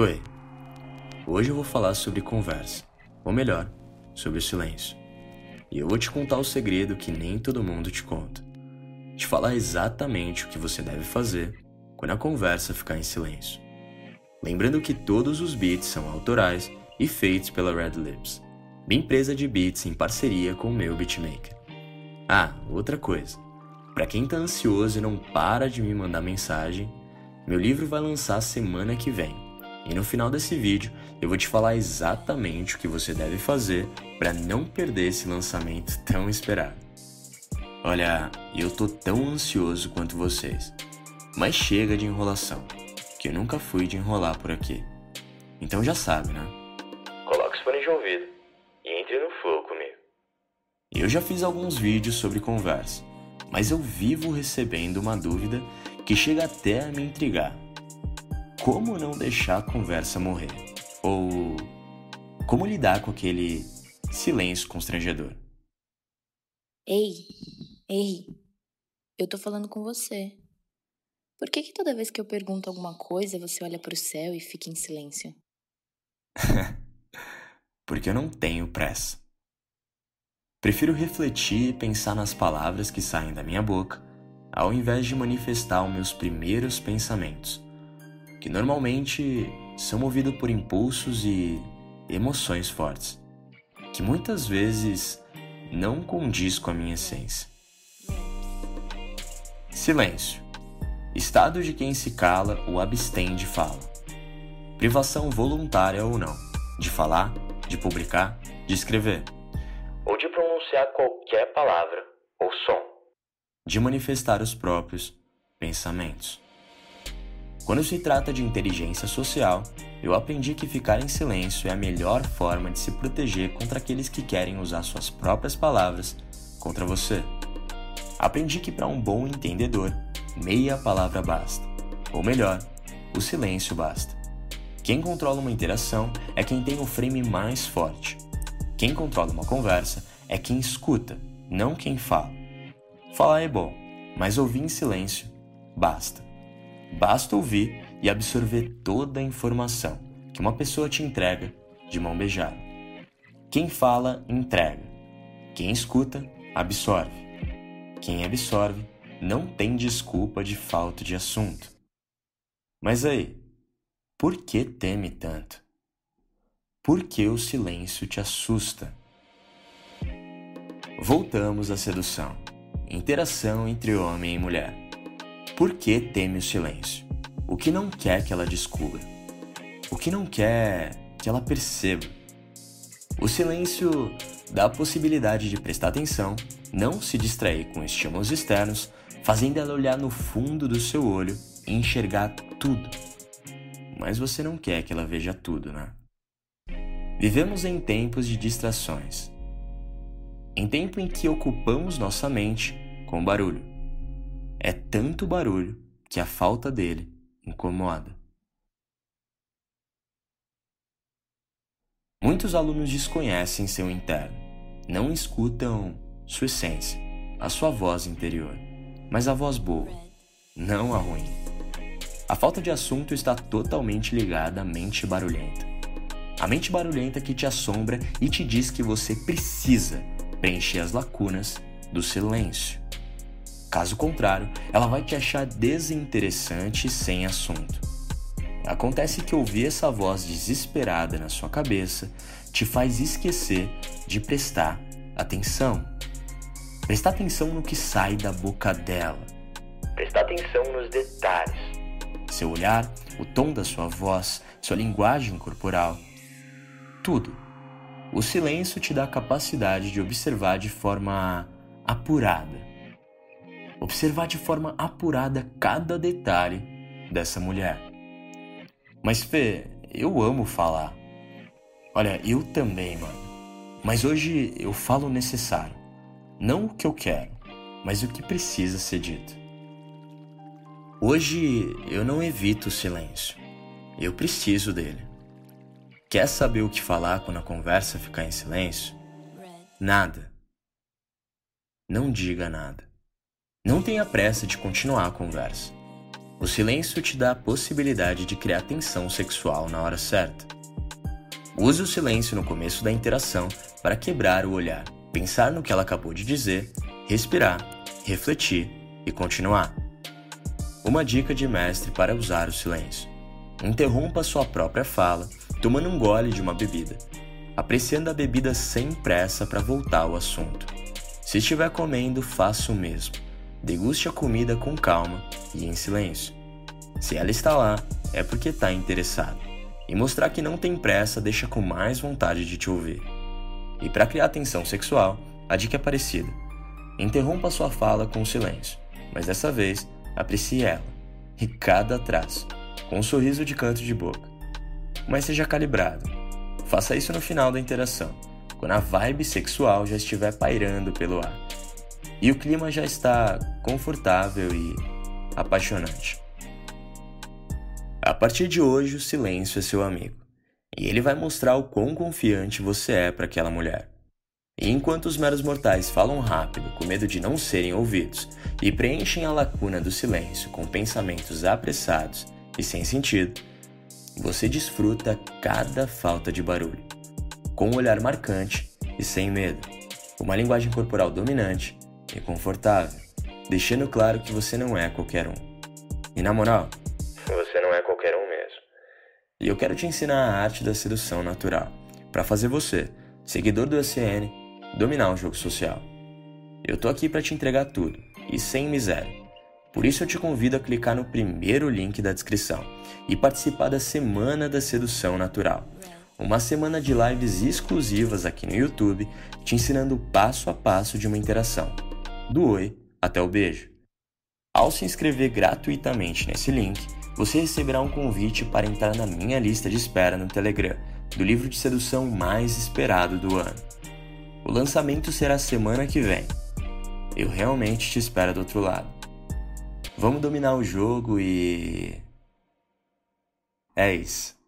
Oi. Hoje eu vou falar sobre conversa, ou melhor, sobre o silêncio. E eu vou te contar o segredo que nem todo mundo te conta. Te falar exatamente o que você deve fazer quando a conversa ficar em silêncio. Lembrando que todos os beats são autorais e feitos pela Red Lips, minha empresa de beats em parceria com o meu beatmaker. Ah, outra coisa. Para quem tá ansioso e não para de me mandar mensagem, meu livro vai lançar semana que vem e no final desse vídeo eu vou te falar exatamente o que você deve fazer para não perder esse lançamento tão esperado. Olha, eu tô tão ansioso quanto vocês, mas chega de enrolação, que eu nunca fui de enrolar por aqui. Então já sabe, né? Coloque os fones de ouvido e entre no flow comigo. Eu já fiz alguns vídeos sobre conversa, mas eu vivo recebendo uma dúvida que chega até a me intrigar. Como não deixar a conversa morrer? Ou como lidar com aquele silêncio constrangedor? Ei, ei, eu tô falando com você. Por que, que toda vez que eu pergunto alguma coisa você olha para o céu e fica em silêncio? Porque eu não tenho pressa. Prefiro refletir e pensar nas palavras que saem da minha boca, ao invés de manifestar os meus primeiros pensamentos que normalmente são movidos por impulsos e emoções fortes, que muitas vezes não condiz com a minha essência. Silêncio. Estado de quem se cala ou abstém de fala. Privação voluntária ou não, de falar, de publicar, de escrever. Ou de pronunciar qualquer palavra ou som. De manifestar os próprios pensamentos. Quando se trata de inteligência social, eu aprendi que ficar em silêncio é a melhor forma de se proteger contra aqueles que querem usar suas próprias palavras contra você. Aprendi que para um bom entendedor, meia palavra basta. Ou melhor, o silêncio basta. Quem controla uma interação é quem tem o frame mais forte. Quem controla uma conversa é quem escuta, não quem fala. Falar é bom, mas ouvir em silêncio basta. Basta ouvir e absorver toda a informação que uma pessoa te entrega de mão beijada. Quem fala, entrega. Quem escuta, absorve. Quem absorve, não tem desculpa de falta de assunto. Mas aí, por que teme tanto? Por que o silêncio te assusta? Voltamos à sedução. Interação entre homem e mulher. Por que teme o silêncio? O que não quer que ela descubra? O que não quer que ela perceba? O silêncio dá a possibilidade de prestar atenção, não se distrair com estímulos externos, fazendo ela olhar no fundo do seu olho e enxergar tudo. Mas você não quer que ela veja tudo, né? Vivemos em tempos de distrações. Em tempo em que ocupamos nossa mente com barulho é tanto barulho que a falta dele incomoda. Muitos alunos desconhecem seu interno, não escutam sua essência, a sua voz interior, mas a voz boa, não a ruim. A falta de assunto está totalmente ligada à mente barulhenta. A mente barulhenta que te assombra e te diz que você precisa preencher as lacunas do silêncio. Caso contrário, ela vai te achar desinteressante e sem assunto. Acontece que ouvir essa voz desesperada na sua cabeça te faz esquecer de prestar atenção. Prestar atenção no que sai da boca dela. Prestar atenção nos detalhes. Seu olhar, o tom da sua voz, sua linguagem corporal. Tudo. O silêncio te dá a capacidade de observar de forma apurada observar de forma apurada cada detalhe dessa mulher. Mas Fê, eu amo falar. Olha, eu também, mano. Mas hoje eu falo o necessário. Não o que eu quero, mas o que precisa ser dito. Hoje eu não evito o silêncio. Eu preciso dele. Quer saber o que falar quando a conversa ficar em silêncio? Nada. Não diga nada. Não tenha pressa de continuar a conversa. O silêncio te dá a possibilidade de criar tensão sexual na hora certa. Use o silêncio no começo da interação para quebrar o olhar, pensar no que ela acabou de dizer, respirar, refletir e continuar. Uma dica de mestre para usar o silêncio: interrompa sua própria fala, tomando um gole de uma bebida, apreciando a bebida sem pressa para voltar ao assunto. Se estiver comendo, faça o mesmo. Deguste a comida com calma e em silêncio. Se ela está lá, é porque está interessada. E mostrar que não tem pressa deixa com mais vontade de te ouvir. E para criar tensão sexual, a dica é parecida. Interrompa sua fala com silêncio, mas dessa vez aprecie ela, e cada traço, com um sorriso de canto de boca. Mas seja calibrado. Faça isso no final da interação, quando a vibe sexual já estiver pairando pelo ar. E o clima já está confortável e apaixonante. A partir de hoje, o silêncio é seu amigo, e ele vai mostrar o quão confiante você é para aquela mulher. E enquanto os meros mortais falam rápido, com medo de não serem ouvidos, e preenchem a lacuna do silêncio com pensamentos apressados e sem sentido, você desfruta cada falta de barulho, com um olhar marcante e sem medo, uma linguagem corporal dominante e confortável, deixando claro que você não é qualquer um. E na moral, você não é qualquer um mesmo. E eu quero te ensinar a arte da sedução natural, para fazer você, seguidor do ACN, dominar o jogo social. Eu tô aqui para te entregar tudo, e sem miséria. Por isso eu te convido a clicar no primeiro link da descrição e participar da Semana da Sedução Natural. Uma semana de lives exclusivas aqui no YouTube, te ensinando passo a passo de uma interação, do oi até o beijo. Ao se inscrever gratuitamente nesse link, você receberá um convite para entrar na minha lista de espera no Telegram, do livro de sedução mais esperado do ano. O lançamento será semana que vem. Eu realmente te espero do outro lado. Vamos dominar o jogo e. É isso.